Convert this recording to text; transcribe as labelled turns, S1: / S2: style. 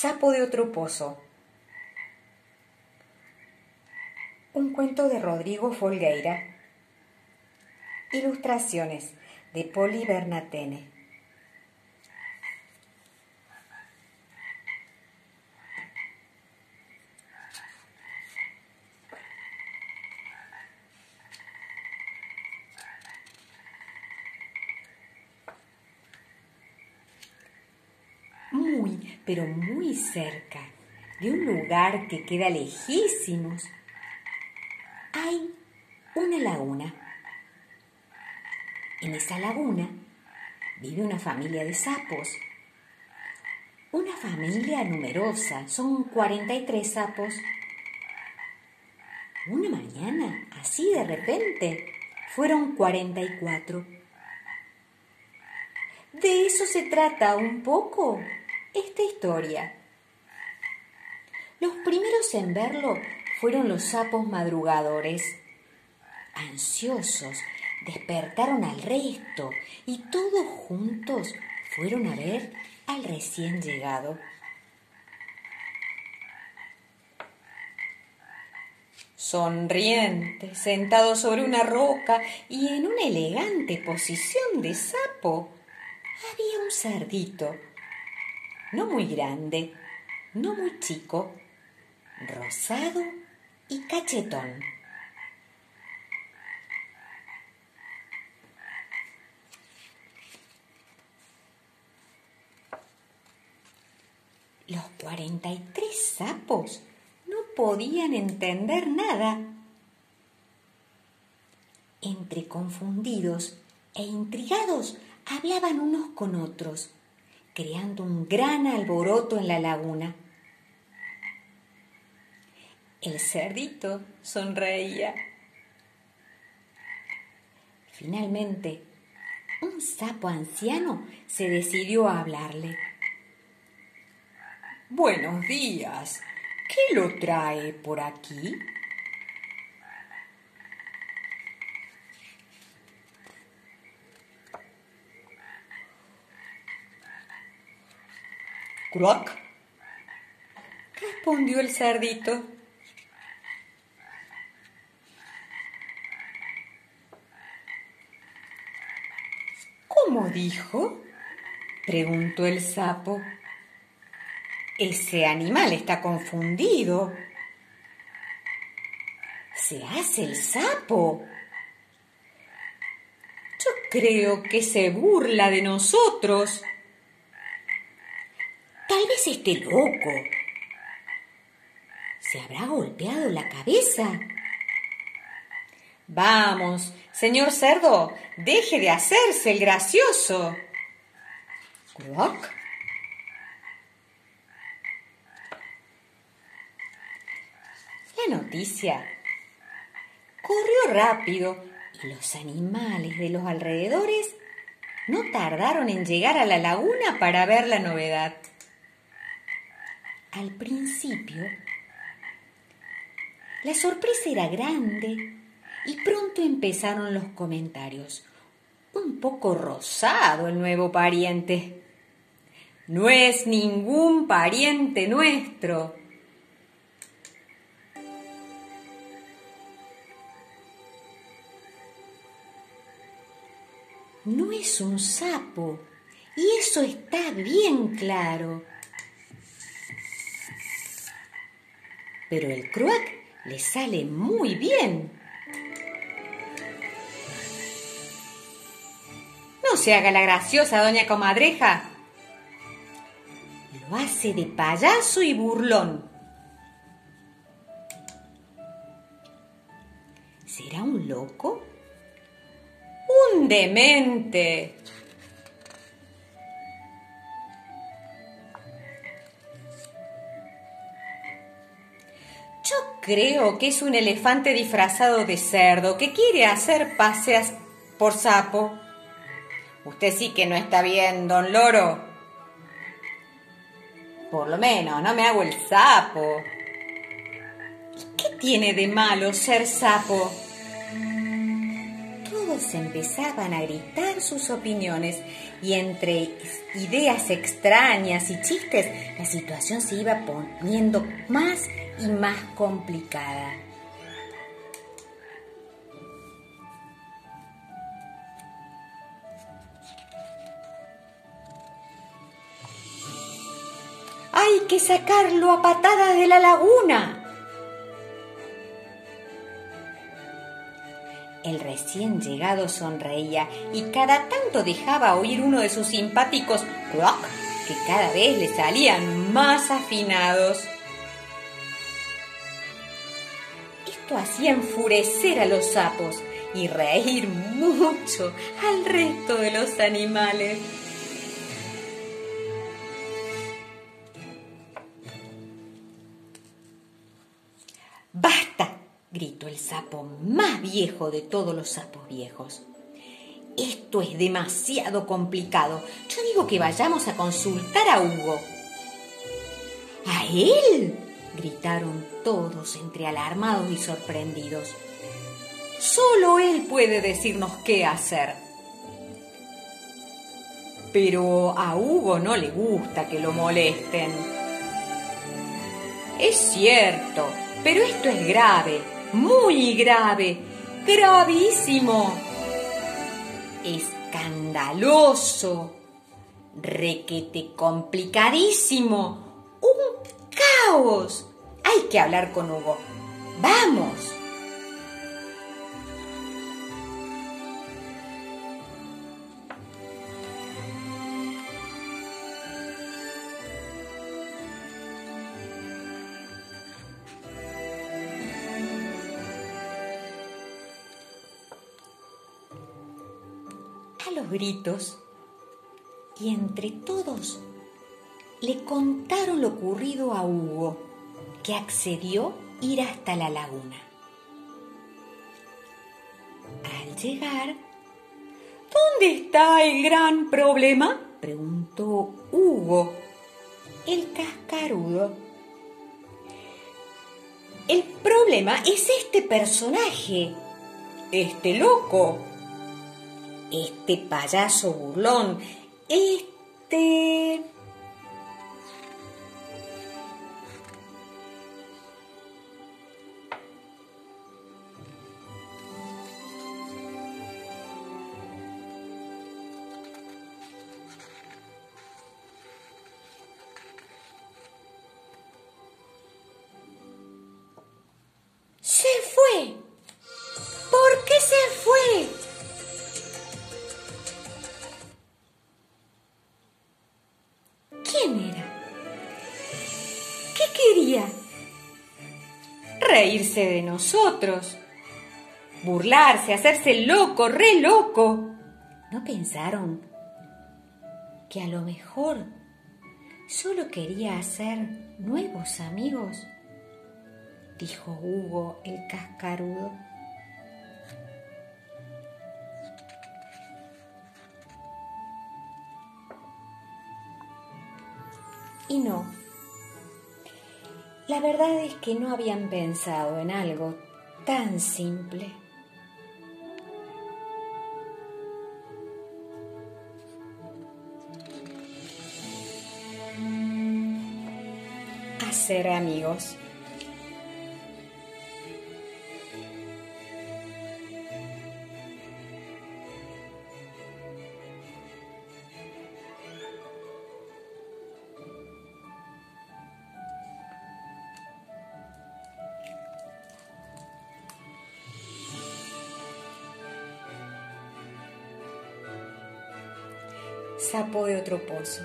S1: Sapo de otro pozo. Un cuento de Rodrigo Folgueira. Ilustraciones de Poli Bernatene. muy, pero muy cerca de un lugar que queda lejísimos, hay una laguna. En esa laguna vive una familia de sapos. Una familia numerosa, son 43 sapos. Una mañana, así de repente, fueron 44. De eso se trata un poco esta historia. Los primeros en verlo fueron los sapos madrugadores. Ansiosos, despertaron al resto y todos juntos fueron a ver al recién llegado. Sonriente, sentado sobre una roca y en una elegante posición de sapo, había un cerdito no muy grande, no muy chico, rosado y cachetón. Los cuarenta y tres sapos no podían entender nada. Entre confundidos e intrigados hablaban unos con otros creando un gran alboroto en la laguna. El cerdito sonreía. Finalmente, un sapo anciano se decidió a hablarle. Buenos días. ¿Qué lo trae por aquí? ¡Cruac! respondió el cerdito. ¿Cómo dijo? preguntó el sapo. Ese animal está confundido. Se hace el sapo. Yo creo que se burla de nosotros. Tal vez esté loco. ¿Se habrá golpeado la cabeza? Vamos, señor cerdo, deje de hacerse el gracioso. ¿Croc? La noticia corrió rápido y los animales de los alrededores no tardaron en llegar a la laguna para ver la novedad. Al principio, la sorpresa era grande y pronto empezaron los comentarios. Un poco rosado el nuevo pariente. No es ningún pariente nuestro. No es un sapo, y eso está bien claro. Pero el croac le sale muy bien. No se haga la graciosa, doña comadreja. Lo hace de payaso y burlón. ¿Será un loco? Un demente. Creo que es un elefante disfrazado de cerdo que quiere hacer paseas por sapo. Usted sí que no está bien, don Loro. Por lo menos, no me hago el sapo. ¿Qué tiene de malo ser sapo? Todos empezaban a gritar sus opiniones y entre ideas extrañas y chistes la situación se iba poniendo más y más complicada. Hay que sacarlo a patadas de la laguna. El recién llegado sonreía y cada tanto dejaba oír uno de sus simpáticos rock que cada vez le salían más afinados. Esto hacía enfurecer a los sapos y reír mucho al resto de los animales. ¡Basta! gritó el sapo más viejo de todos los sapos viejos. Esto es demasiado complicado. Yo digo que vayamos a consultar a Hugo. ¿A él? Gritaron todos entre alarmados y sorprendidos. Solo él puede decirnos qué hacer. Pero a Hugo no le gusta que lo molesten. Es cierto, pero esto es grave, muy grave, gravísimo, escandaloso, requete complicadísimo, Hay que hablar con Hugo. Vamos. los gritos y entre todos le contaron lo ocurrido a Hugo, que accedió ir hasta la laguna. Al llegar, ¿dónde está el gran problema? preguntó Hugo, el cascarudo. El problema es este personaje, este loco, este payaso burlón, este... De nosotros, burlarse, hacerse loco, re loco. ¿No pensaron que a lo mejor solo quería hacer nuevos amigos? Dijo Hugo el cascarudo. Y no. La verdad es que no habían pensado en algo tan simple. Hacer amigos. Sapo de otro pozo.